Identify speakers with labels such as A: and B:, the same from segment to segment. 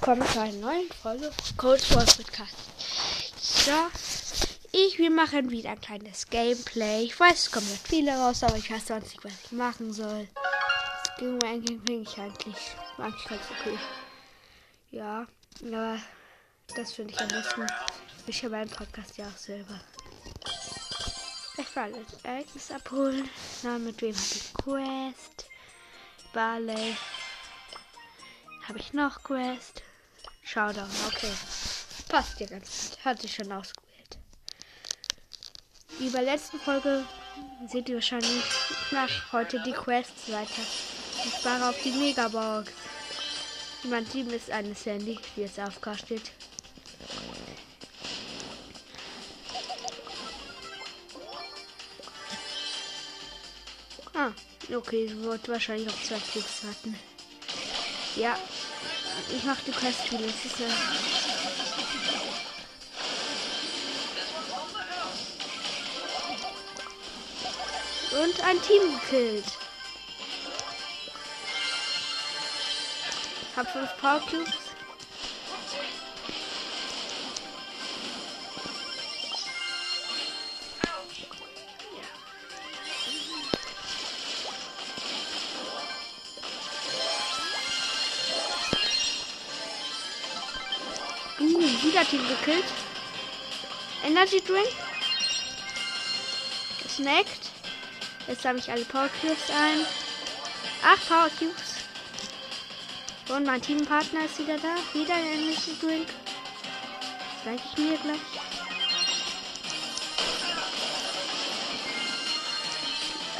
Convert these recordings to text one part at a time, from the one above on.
A: willkommen zu einer neuen Folge Cold Wars Podcast. So, ich, wir machen wieder ein kleines Gameplay. Ich weiß, es kommen nicht viele raus, aber ich weiß sonst nicht, was ich machen soll. Gegen mein finde ich eigentlich, eigentlich okay. Ja, aber das finde ich am besten. Ich habe einen Podcast ja auch selber. Ich will alles Ereignis abholen. Na, mit wem habe ich Quest? Barley. Habe ich noch Quest? Showdown, okay. Passt ja ganz gut. Hat sich schon ausgewählt. Wie bei der letzten Folge seht ihr wahrscheinlich nach heute die Quests weiter. Ich spare auf die Megabox. Mein Team ist eine Sandy, die jetzt AFK steht. Ah, okay, sie wird wahrscheinlich auf zwei Klicks warten. Ja, ich mache die Quest viel. Das ist ja. Und ein Team gekillt. Hab fünf Power Cubes. Gekillt. Energy Drink. Gesnackt. Jetzt habe ich alle Power Cubes ein. Acht Power Cubes. Und mein Teampartner ist wieder da. Wieder ein Energy Drink. Das zeige ich mir gleich.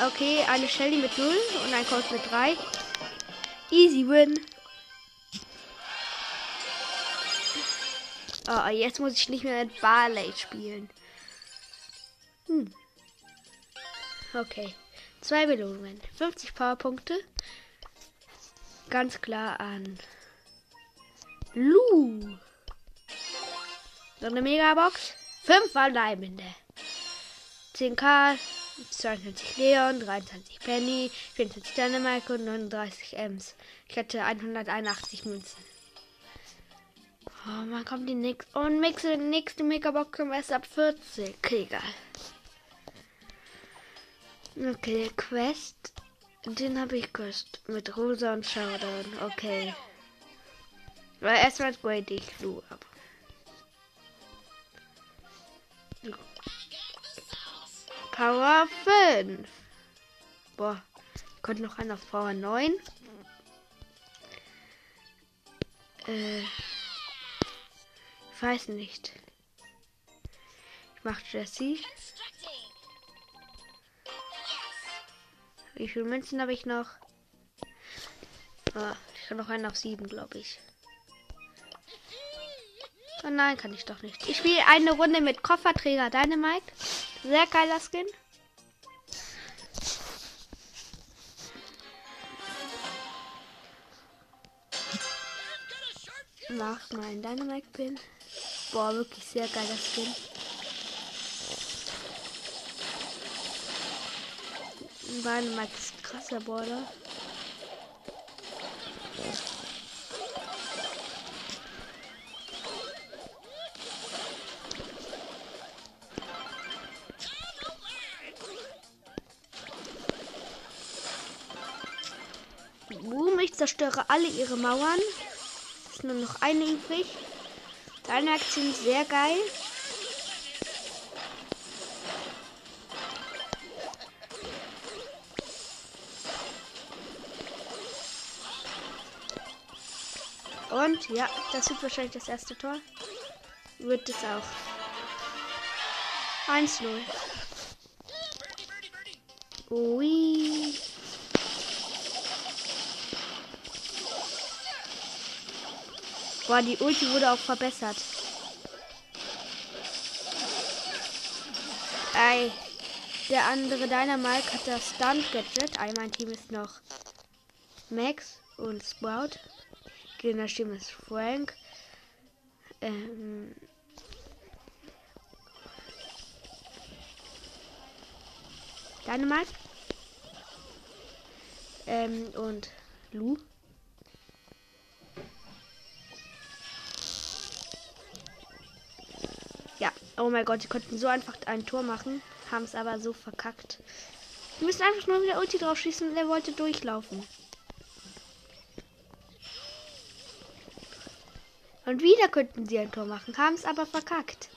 A: Okay, eine Shelly mit 0 und ein Colt mit 3. Easy win. Oh, jetzt muss ich nicht mehr mit Barley spielen. Hm. Okay. Zwei Belohnungen. 50 Powerpunkte. Ganz klar an Lu. So eine Megabox. 5 Verbleibende. 10k. 22 Leon, 23 Penny, 24 Dynamite und 39 Ems. Ich hatte 181 Münzen. Oh, man kommt die nächste. Und nächste, nächste Megabox kommt erst ab 40. Okay, egal. Okay, Quest. Den habe ich Quest. Mit Rosa und Showdown. Okay. Weil erstmal grade ich Lu ab. Power 5. Boah. Kommt noch einer auf Power 9. Äh. Weiß nicht. Ich mach Jessie. Wie viele Münzen habe ich noch? Oh, ich kann noch einen auf sieben, glaube ich. Oh nein, kann ich doch nicht. Ich spiele eine Runde mit Kofferträger Dynamite. Sehr geiler Skin. Mach mal einen Dynamite-Pin. Boah, wirklich sehr geiler Skin. Dynamite ist krasser Border. Boom, ich zerstöre alle ihre Mauern. Ist nur noch eine übrig. Deine Aktion sehr geil. Und ja, das wird wahrscheinlich das erste Tor. Wird es auch. 1-0. Ui. Boah, die Ulti wurde auch verbessert. Ey, der andere Dynamite hat das Stunt Gadget. Ein mein Team ist noch Max und Sprout. Gegner Stimme ist Frank. Ähm, Dynamite. Ähm, und Lu. Oh mein Gott, sie konnten so einfach ein Tor machen, haben es aber so verkackt. Wir müssen einfach nur wieder Ulti drauf schießen und er wollte durchlaufen. Und wieder könnten sie ein Tor machen, haben es aber verkackt.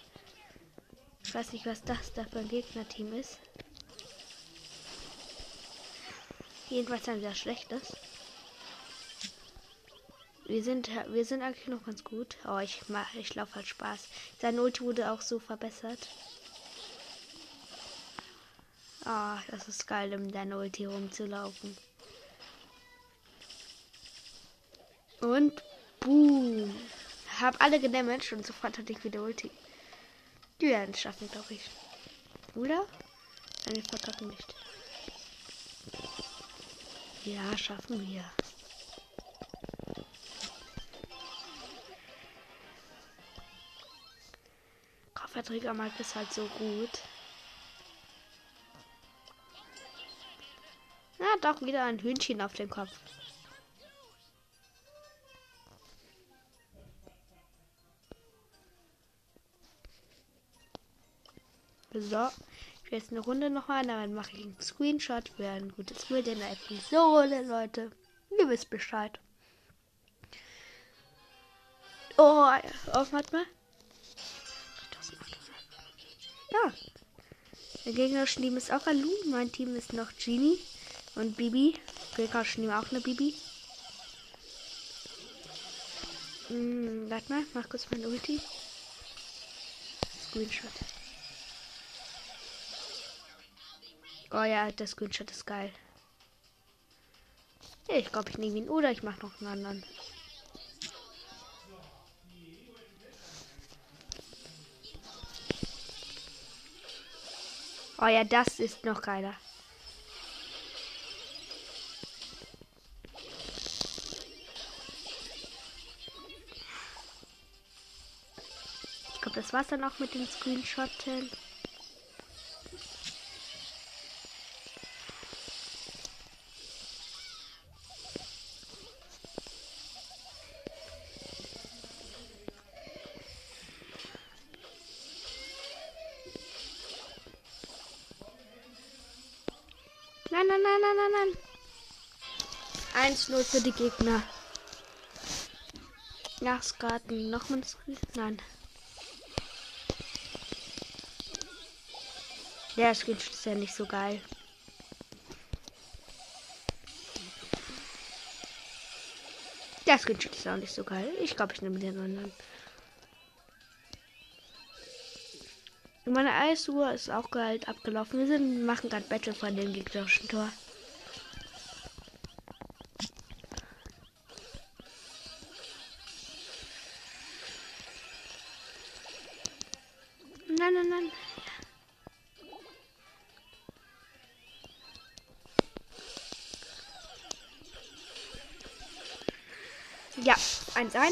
A: Ich weiß nicht, was das da für ein Gegnerteam ist. Jedenfalls sie das Schlechtes. Wir sind, wir sind eigentlich noch ganz gut. Oh, ich mache, ich laufe halt Spaß. Sein Ulti wurde auch so verbessert. Ah, oh, das ist geil, um dein Ulti rumzulaufen. Und boom. Hab alle gedamaged und sofort hatte ich wieder Ulti. Die werden es schaffen, glaube ich. Oder? Nein, wir verkacken nicht. Ja, schaffen wir. Verträgermarkt ist halt so gut. Na, ja, doch wieder ein Hühnchen auf dem Kopf. So, ich will jetzt eine Runde noch mal, dann mache ich einen Screenshot für ein gutes Bild in der Episode, Leute. Ihr wisst Bescheid. Oh, auf, warte mal. Ja. Der gegnerische Team ist auch ein Lu. Mein Team ist noch Genie und Bibi. Gegnerische Team auch eine Bibi. Hm, warte mal, mach kurz mein Ulti. Screenshot. Oh ja, der Screenshot ist geil. Ich glaube, ich nehme ihn oder ich mache noch einen anderen. Oh ja, das ist noch geiler. Ich glaube, das war's dann auch mit den Screenshotten. Nein. 1-0 für die Gegner. Nachsgarten. Nochmal das Nein. Der Skin ist ja nicht so geil. Der Skin ist auch nicht so geil. Ich glaube, ich nehme den anderen. Meine Eisuhr ist auch gehalt abgelaufen. Wir sind, machen gerade Battle von dem gegnerischen Tor. Nein, nein, nein. Ja, 1-1.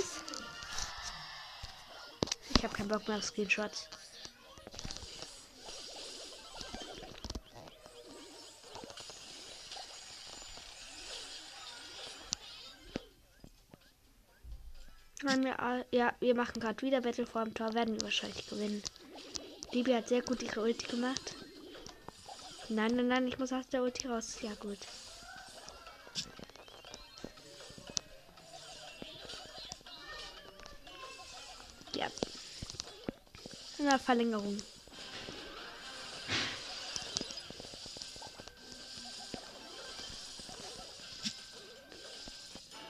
A: Ich habe keinen Bock mehr auf Screenshots. wir, ja, wir machen gerade wieder Battle vor dem Tor, werden wir wahrscheinlich gewinnen. Libi hat sehr gut ihre Ulti gemacht. Nein, nein, nein, ich muss aus der Ulti raus. Ja, gut. Ja. Eine Verlängerung.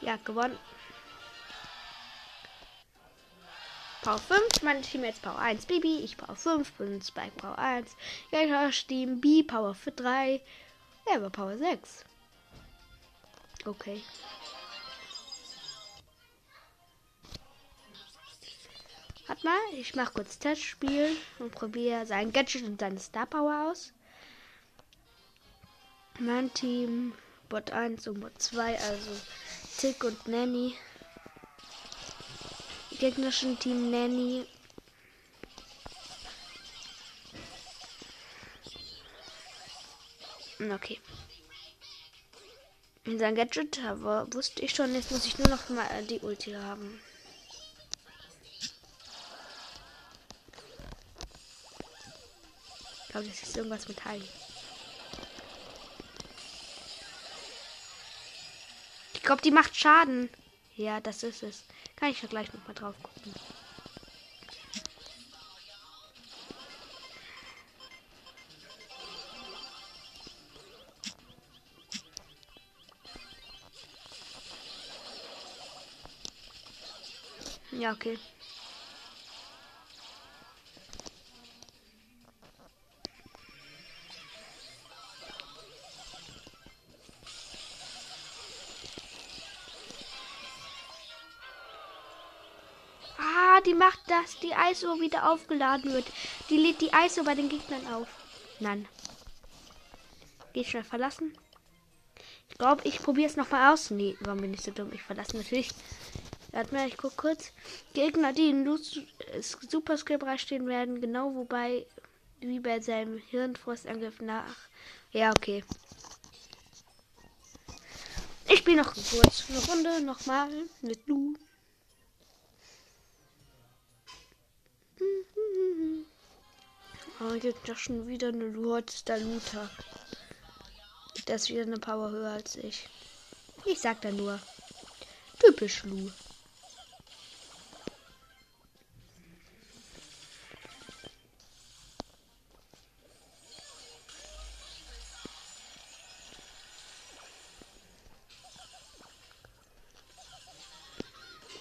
A: Ja, gewonnen. Power 5, mein Team jetzt Power 1 Baby, ich Power 5 und Spike Power 1. Ja, Team B Power für 3, er war Power 6. Okay. Warte mal, ich mache kurz Testspiel und probiere sein Gadget und seine Star Power aus. Mein Team Bot 1 und Bot 2, also Tick und Nanny gegnerischen Team Nanny. Okay. In sein Gadget aber wusste ich schon, jetzt muss ich nur noch mal die Ulti haben. glaube, das ist irgendwas mit Hai. Ich glaube, die macht Schaden. Ja, das ist es. Kann ich ja gleich noch mal drauf gucken. Ja, okay. Dass die ISO wieder aufgeladen wird. Die lädt die ISO bei den Gegnern auf. Nein. Geht schnell verlassen. Ich glaube, ich probiere es nochmal aus. Nee, warum bin ich so dumm? Ich verlasse natürlich. Warte mal, ich gucke kurz. Gegner, die in Super Skill stehen werden, genau wobei, wie bei seinem Hirnfrostangriff nach. Ja, okay. Ich spiele noch kurz eine Runde nochmal mit Lu. Oh, jetzt doch schon wieder eine Lordster Luther. Der ist wieder eine Power höher als ich. Ich sag da nur. Typisch Lu.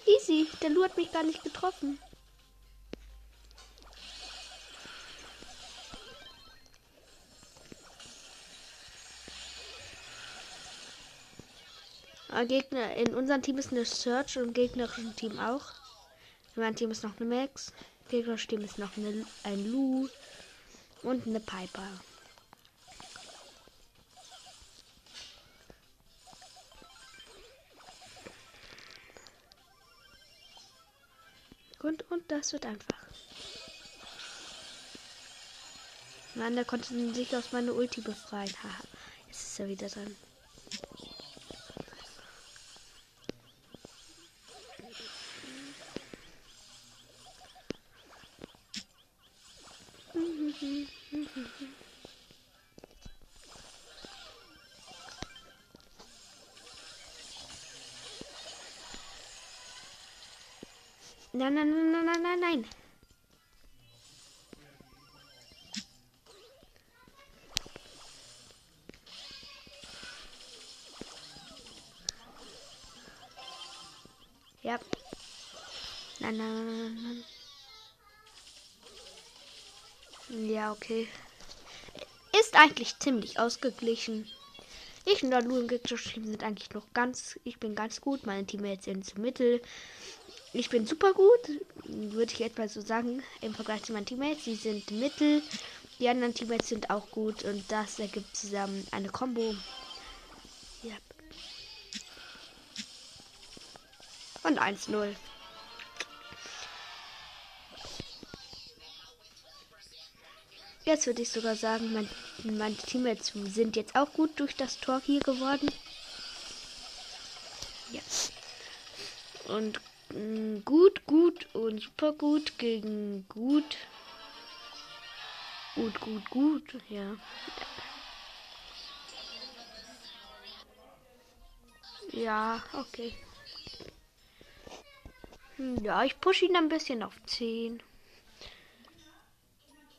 A: Easy, der Lu hat mich gar nicht getroffen. Gegner in unserem Team ist eine Search und im gegnerischen Team auch. In meinem Team ist noch eine Max. Im gegnerischen Team ist noch eine, ein Lu und eine Piper. Und, und das wird einfach. Nein, der konnte sich aus meiner Ulti befreien. Haha, jetzt ist er wieder dran. Nein, nein, nein, nein, nein, nein, nein. Ja. Nein, nein, nein, nein. Ja, okay. Ist eigentlich ziemlich ausgeglichen. Ich und der Lu im Gegnerteam sind eigentlich noch ganz. Ich bin ganz gut. Meine Teammates sind zum Mittel. Ich bin super gut, würde ich etwa so sagen, im Vergleich zu meinen Teammates. Sie sind mittel, die anderen Teammates sind auch gut und das ergibt zusammen eine Combo. Ja. Und 1-0. Jetzt würde ich sogar sagen, mein, meine Teammates sind jetzt auch gut durch das Tor hier geworden. Ja. Und gut, gut und super gut gegen gut. Gut, gut, gut, ja. Ja, okay. Hm, ja, ich pushe ihn ein bisschen auf 10.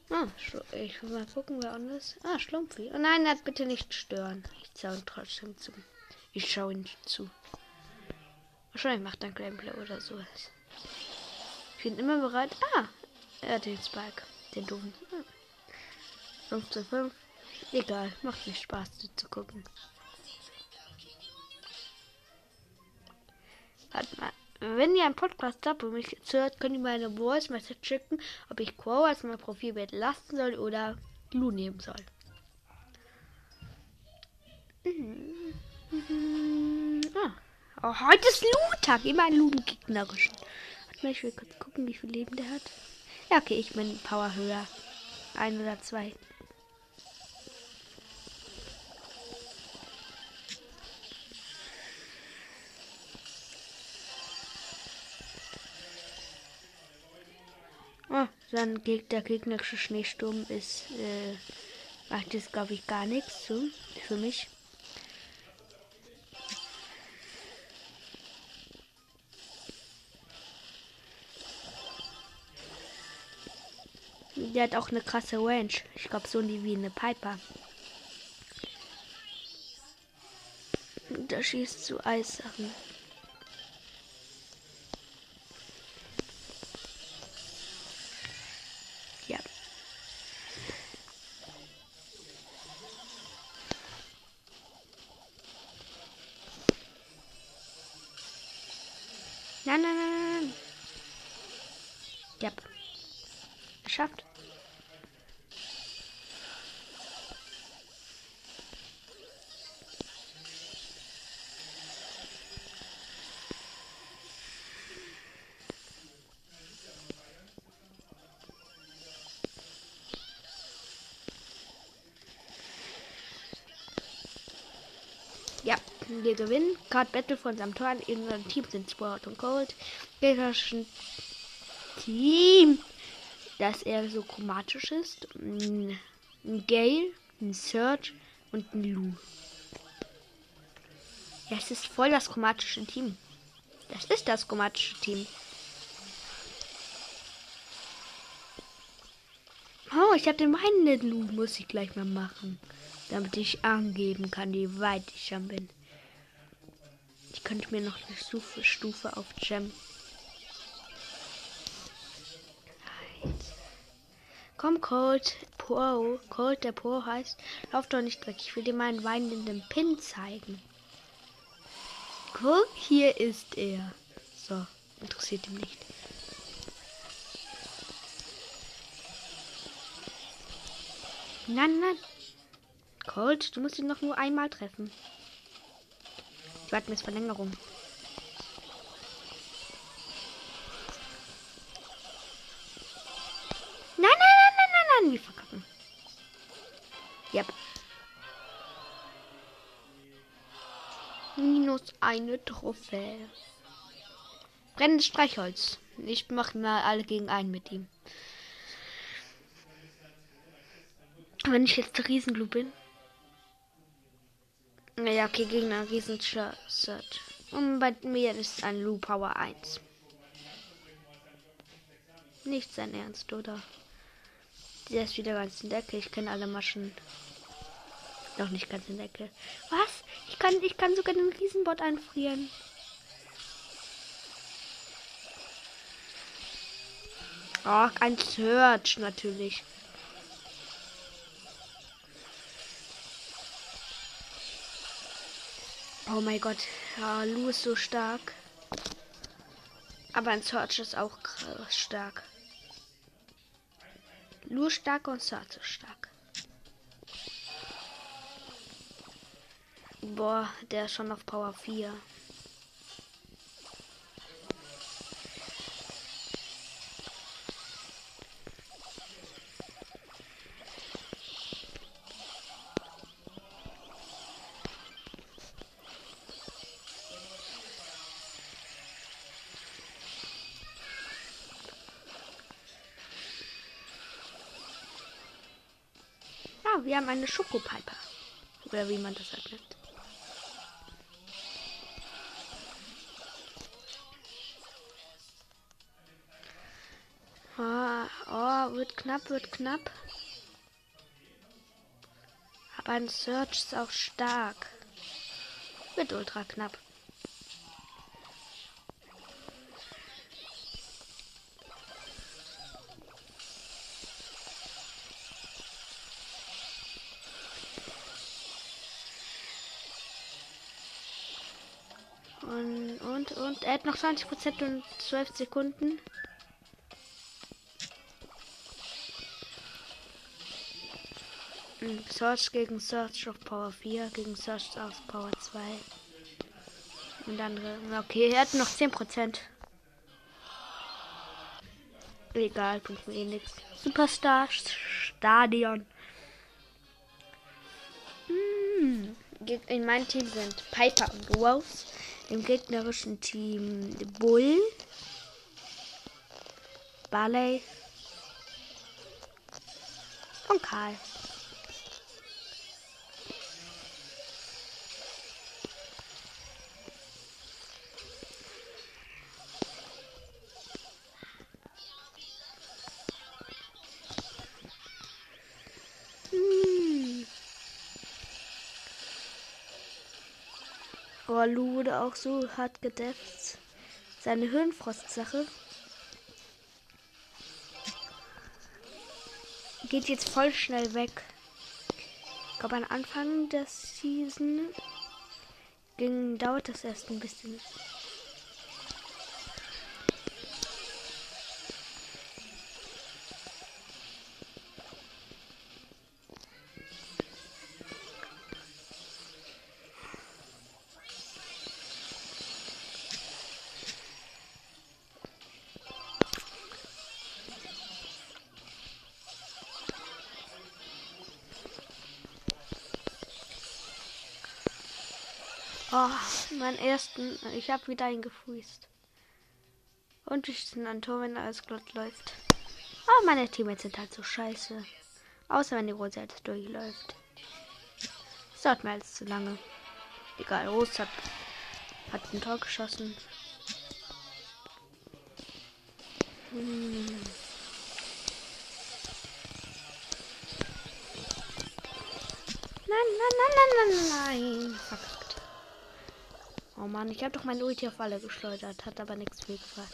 A: Ah, ich will mal gucken, wer anders. Ah, Schlumpfi. Oh nein, das bitte nicht stören. Ich zahle trotzdem zu. Ich schaue ihn zu. Wahrscheinlich macht er Gameplay oder sowas. Ich bin immer bereit. Ah, er hat den Spike. Den doofen. 5 zu 5. Egal, macht nicht Spaß zu gucken. Warte mal. Wenn ihr einen Podcast habt und mich jetzt hört, könnt ihr mir eine Voice Message schicken, ob ich Quo als mein Profilbild lassen soll oder Lu nehmen soll. Mhm. Mhm. Ah. Oh, heute ist Loot-Tag. Immer ein mal, ich will kurz gucken, wie viel Leben der hat. Ja, okay, ich bin Power höher. Ein oder zwei. Oh, Dann geht der gegnerische Schneesturm ist, äh, macht jetzt glaube ich gar nichts so für mich. Der hat auch eine krasse Range. Ich glaube so wie eine Piper. Da schießt zu Eissachen. Ja. Nein, nein, nein, nein. Ja. Geschafft. Wir gewinnen. Card Battle von Tor. In unserem Team sind Sport und Gold. Gegnerischen Team, das eher so chromatisch ist. Ein Gale, ein Search und ein Lu. Ja, es ist voll das chromatische Team. Das ist das chromatische Team. Oh, ich habe den meinen Lu. Muss ich gleich mal machen damit ich angeben kann, wie weit ich schon bin. Könnte mir noch eine Stufe, Stufe auf Gem. Komm, Cold Pro. Cold, der Pro heißt, lauf doch nicht weg. Ich will dir meinen weinenden Pin zeigen. Guck, hier ist er. So, interessiert ihn nicht. Nein, nein. Colt, du musst ihn noch nur einmal treffen. Warte mit Verlängerung. Nein, nein, nein, nein, nein, nein, wir verkacken. Yep. Minus eine Trophäe. Brennendes Streichholz. Ich mache mal alle gegen einen mit ihm. Wenn ich jetzt der Riesenglu bin. Ja, okay, Gegner, Riesenschert. Und bei mir ist ein Lu Power 1. Nicht sein Ernst, oder? Der ist wieder ganz in der Ecke. Ich kenne alle Maschen. Noch nicht ganz in der Ecke. Was? Ich kann, ich kann sogar den Riesenbot einfrieren. Ach, ein Search natürlich. Oh mein Gott, ja, Lu ist so stark. Aber ein Search ist auch stark. Lu stark und Search ist stark. Boah, der ist schon auf Power 4. wir haben eine Schokopiper. Oder wie man das halt nennt. Oh, oh, wird knapp, wird knapp. Aber ein Search ist auch stark. Wird ultra knapp. Hat noch 20% und 12 Sekunden. Search gegen Search auf Power 4, gegen Search auf Power 2. Und andere. Okay, er hat noch 10%. Egal, bringt mir eh nichts. Superstar Stadion. Hm. In meinem Team sind Piper und Rose. Im gegnerischen Team Bull, Barley und Karl. Oh, Lu auch so hart gedefft. Seine Hirnfrostsache geht jetzt voll schnell weg. Ich glaube, am Anfang der Season ging, dauert das erst ein bisschen. Oh, meinen ersten. Ich habe wieder einen gefreezed. Und ich bin ein Tor, wenn alles glatt läuft. Aber meine Teammates sind halt so scheiße. Außer wenn die Rose jetzt durchläuft. Das dauert mir alles zu lange. Egal, Rose hat, hat ein Tor geschossen. Hm. Nein, nein, nein, nein, nein, nein. Fuck. Oh Mann, ich habe doch mein Ulti auf alle geschleudert, hat aber nichts viel gebracht.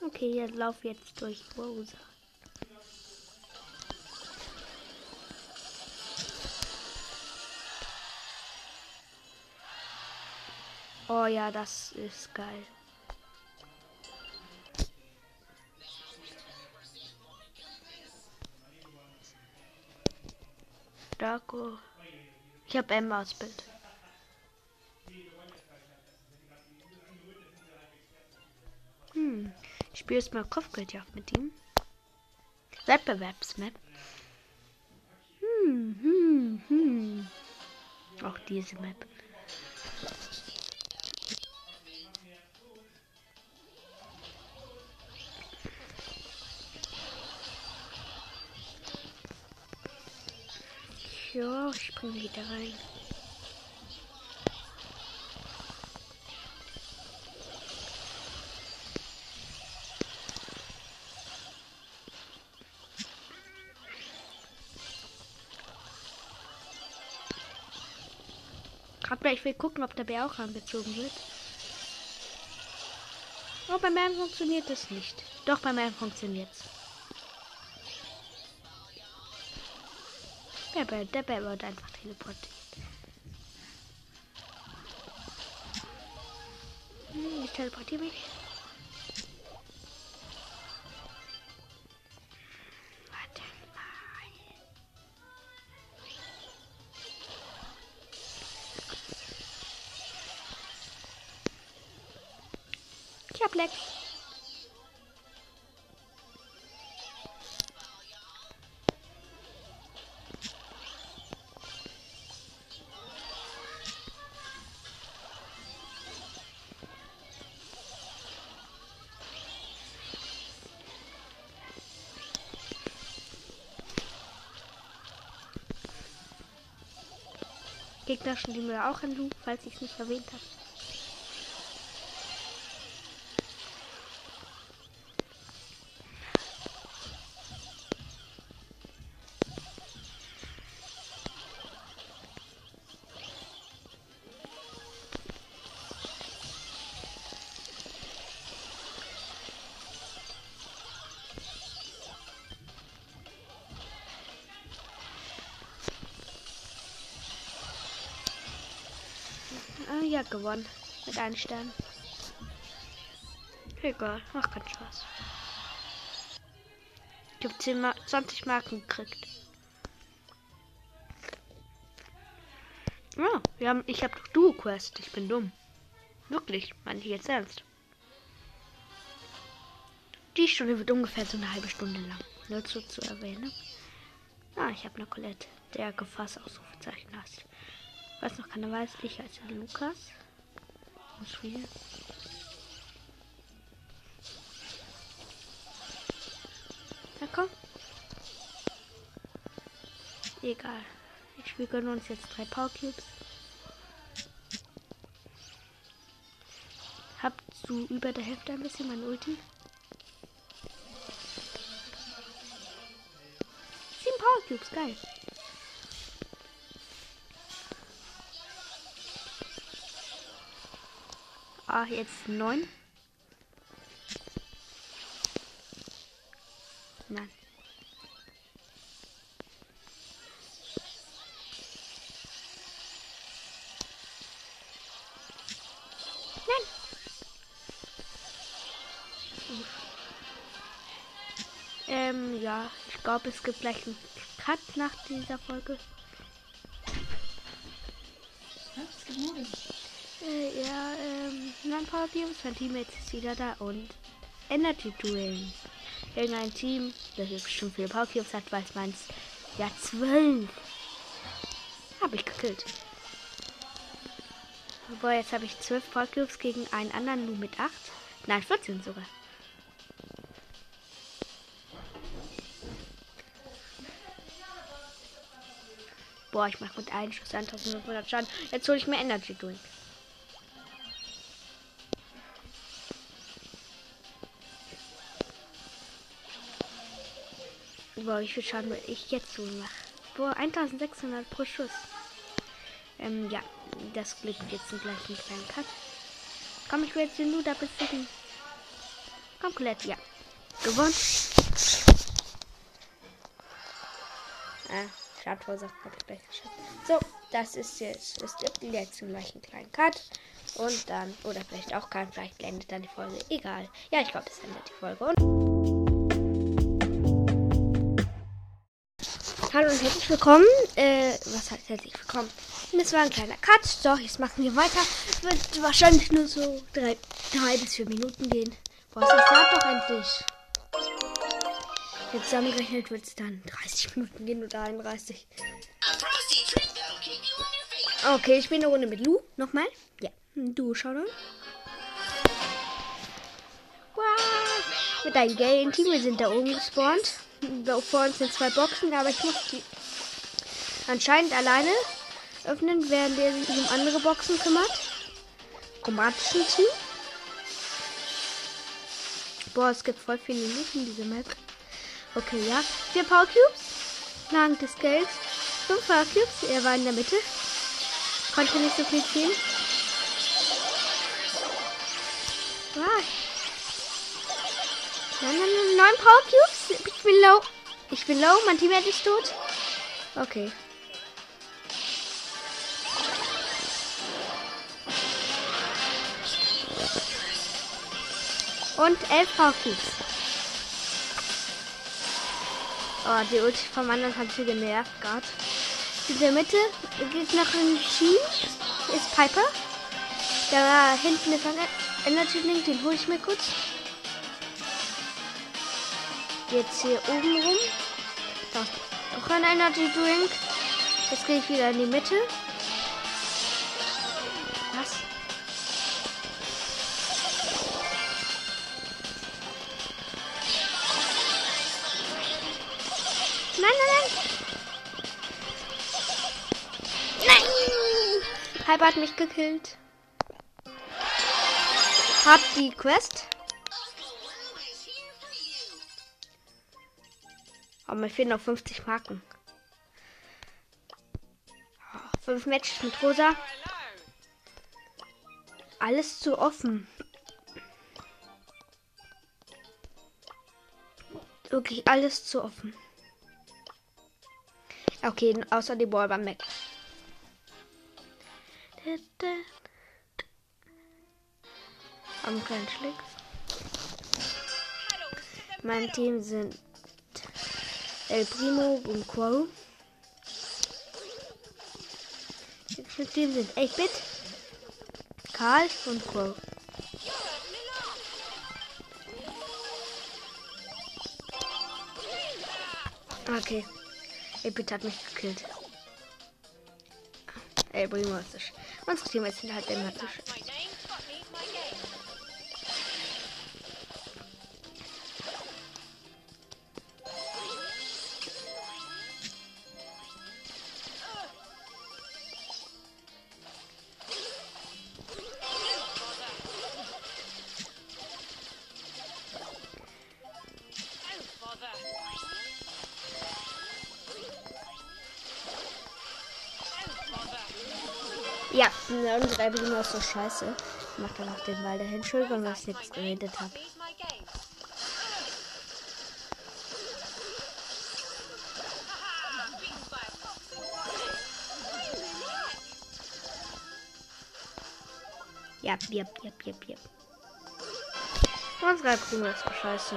A: Okay, jetzt lauf jetzt durch Rosa. Oh ja, das ist geil. Darko. Ich habe Emma als Bild. Hm. Ich spiele jetzt mal Kopfgeldjagd mit ihm. Wettbewerbsmap. Hm, hm, hm. Auch diese Map. Spring wieder rein. Aber ich will gucken, ob der Bär auch angezogen wird. Oh, beim Bären funktioniert es nicht. Doch, beim Bären funktioniert Der Bär, der Bär wird einfach teleportiert. Hm, ich teleportiere mich. Gegner mir auch in Loop, falls ich es nicht erwähnt habe. Ja, gewonnen. Mit einem Stern. Egal, macht keinen Spaß. Ich habe 10 Ma 20 Marken gekriegt. Ja, wir haben, ich habe Duo Quest. Ich bin dumm. Wirklich, meine ich jetzt ernst. Die Stunde wird ungefähr so eine halbe Stunde lang. Nur so zu erwähnen. Ah, ich habe eine Colette, der Gefass Ausrufezeichen hast. Was noch keiner weiß, ich heiße Lukas. Spiel. Na komm. Egal. Wir gönnen uns jetzt drei Power Cubes. Habt du über der Hälfte ein bisschen mein Ulti? Sieben Power Cubes, geil. Ah, jetzt neun. Nein. Ähm, ja, ich glaube, es gibt gleich einen Cut nach dieser Folge. Ähm, nein, Power Cubes, mein Teammate ist wieder da und Energy Duel. Irgendein Team, das bestimmt viele Power Cubes hat, weiß meins. Ja, zwölf. Habe ich gekillt. Aber jetzt habe ich zwölf Power Cubes gegen einen anderen nur mit acht. Nein, 14 sogar. Boah, ich mache mit einem Schuss 1500 Schaden. Jetzt hole ich mir Energy Drink. Boah, wie viel Schaden will ich jetzt so machen? Boah, 1600 pro Schuss. Ähm, ja, das gibt jetzt gleich einen kleinen Cut. Komm, ich will jetzt den Luda besiegen. Komm, Colette, ja. Gewonnen. Ah, Schaden verursacht, hab ich gleich geschafft. So, das ist jetzt, es gibt jetzt gleich einen kleinen Cut. Und dann, oder vielleicht auch kein, vielleicht endet dann die Folge. Egal. Ja, ich glaube, es endet die Folge. Und Hallo und herzlich willkommen. Äh, was heißt herzlich willkommen? Das war ein kleiner Cut. So, jetzt machen wir weiter. Wird wahrscheinlich nur so drei, drei bis vier Minuten gehen. Boah, es dauert doch endlich. Jetzt zusammengerechnet wird es dann 30 Minuten gehen oder 31. Okay, ich bin eine Runde mit Lu. Nochmal. Ja, du schau dann. Wow. Mit deinem Gay Team, wir sind da oben gespawnt. Da vor uns sind zwei Boxen, aber ich muss die anscheinend alleine öffnen, während er sich um andere Boxen kümmert. Chromatischen Team. Boah, es gibt voll viele Loot in dieser Map. Okay, ja. Vier Power Cubes. Lang des Gelds. Fünf Power Cubes. Er war in der Mitte. Konnte nicht so viel ziehen. Wow. Nein, nein, nein, neun Power Cubes. Ich bin low. Ich bin low. Mein Teammate ist tot. Okay. Und elf Power Cubes. Oh, die Ulti vom anderen hat sie genervt gerade. In der Mitte ein Team. Ist Piper. Da hinten ist ein Energy Link, den hole ich mir kurz. Jetzt hier oben rum. Da ist noch ein Energy Drink. Jetzt gehe ich wieder in die Mitte. Was? Nein, nein, nein. Nein! Halb hat mich gekillt. Hab die Quest. Aber mir fehlen noch 50 Marken. Fünf Matches mit Rosa. Alles zu offen. Wirklich alles zu offen. Okay, außer die Ball beim Mac. Am keinen Schlicks. Mein Team sind El Primo und Quo. Das Team sind 8-Bit, Karl und Quo. Okay. 8-Bit hat mich gekillt. El Primo ist es. Unsere Team ist halt immer zu Ja, unsere Begründung ist so scheiße. Ich mach dann auch den Ball dahin. Entschuldigung, dass ich nichts geredet habe. Ja, ja, ja, ja, ja. Unsere Begründung ist so scheiße.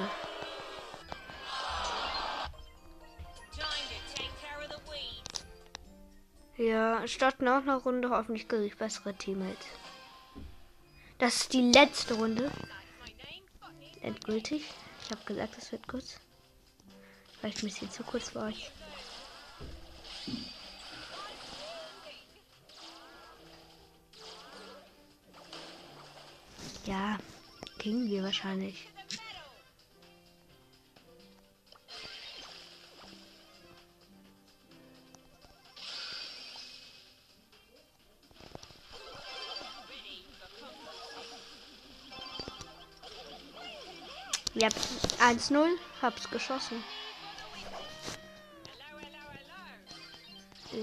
A: Starten auch noch Runde. Hoffentlich kriege ich bessere Teammates. Das ist die letzte Runde. Endgültig. Ich habe gesagt, es wird kurz. Vielleicht ein bisschen zu kurz für euch. Ja, kriegen wir wahrscheinlich. Ja, 1-0. Hab's geschossen.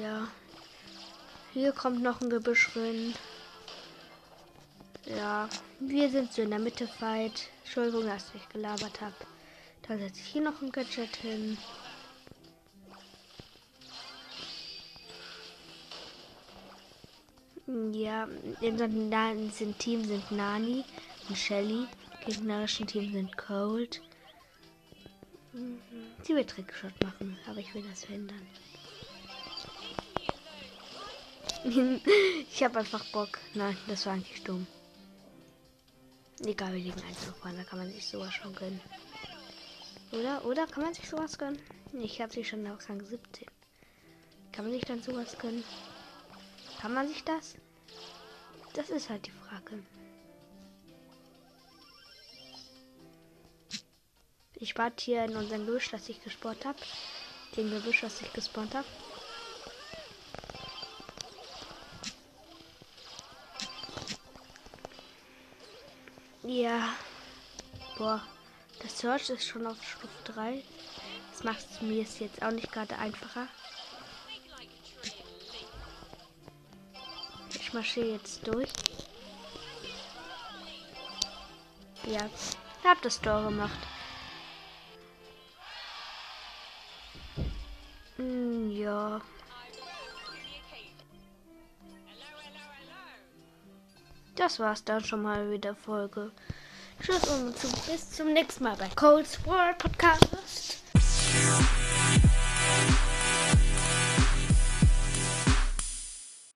A: Ja. Hier kommt noch ein Gebüsch rein. Ja, wir sind so in der Mitte fight. Entschuldigung, dass ich gelabert habe. Dann setze ich hier noch ein Gadget hin. Ja, in unserem Team sind Nani und Shelly gegnerischen Team sind Cold. Sie wird Trickshot machen, aber ich will das verhindern. ich habe einfach Bock. Nein, das war eigentlich dumm. Egal, wir liegen eins noch vorne, da kann man sich sowas schon gönnen. Oder? Oder kann man sich sowas gönnen? Ich habe sie schon auf Rang 17. Kann man sich dann sowas gönnen? Kann man sich das? Das ist halt die Frage. Ich warte hier in unserem Gebüsch, das ich gespawnt habe. Den Gebüsch, das ich gespawnt habe. Ja. Boah. Das Search ist schon auf Stufe 3. Das macht es mir jetzt auch nicht gerade einfacher. Ich marschiere jetzt durch. Ja. Ich habe das Tor gemacht. Ja. Das war's dann schon mal wieder Folge. Tschüss und bis zum nächsten Mal bei Cold World Podcast.